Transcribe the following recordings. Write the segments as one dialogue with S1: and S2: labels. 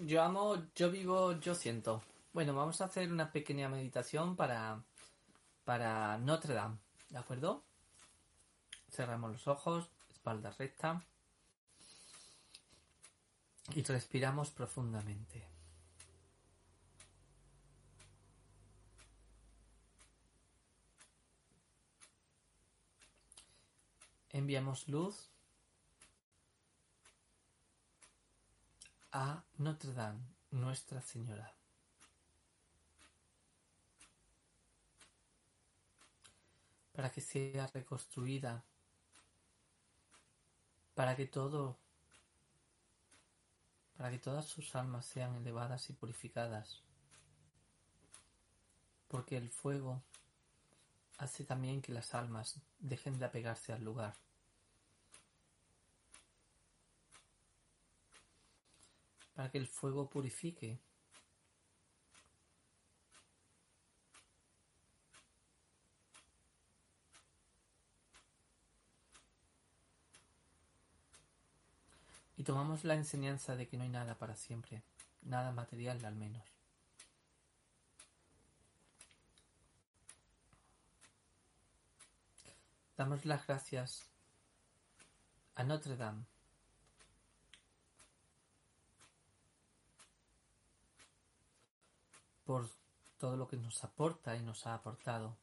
S1: Yo amo, yo vivo, yo siento. Bueno, vamos a hacer una pequeña meditación para, para Notre Dame, ¿de acuerdo? Cerramos los ojos, espalda recta y respiramos profundamente. Enviamos luz a Notre Dame, Nuestra Señora. Para que sea reconstruida, para que todo, para que todas sus almas sean elevadas y purificadas. Porque el fuego hace también que las almas dejen de apegarse al lugar. Para que el fuego purifique. Y tomamos la enseñanza de que no hay nada para siempre, nada material al menos. Damos las gracias a Notre Dame por todo lo que nos aporta y nos ha aportado.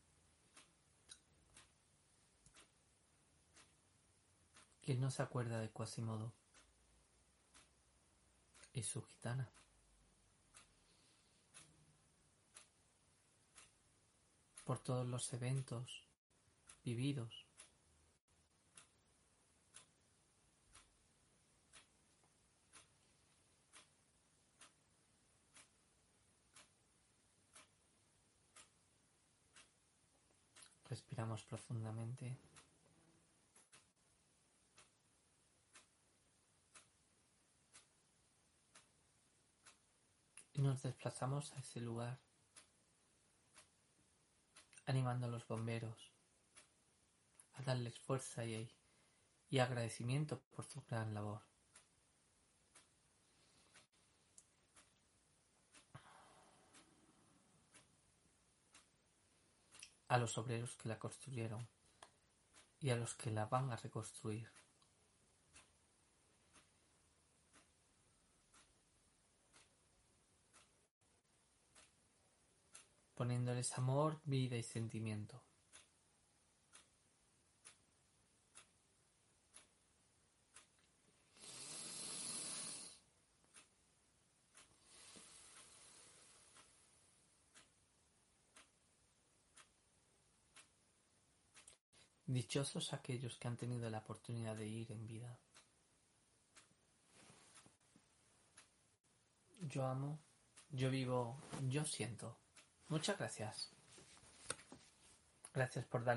S1: ¿Quién no se acuerda de Quasimodo? Y su gitana. Por todos los eventos vividos. Respiramos profundamente. Y nos desplazamos a ese lugar, animando a los bomberos a darles fuerza y, y agradecimiento por su gran labor. A los obreros que la construyeron y a los que la van a reconstruir. poniéndoles amor, vida y sentimiento. Dichosos aquellos que han tenido la oportunidad de ir en vida. Yo amo, yo vivo, yo siento. Muchas gracias. Gracias por darle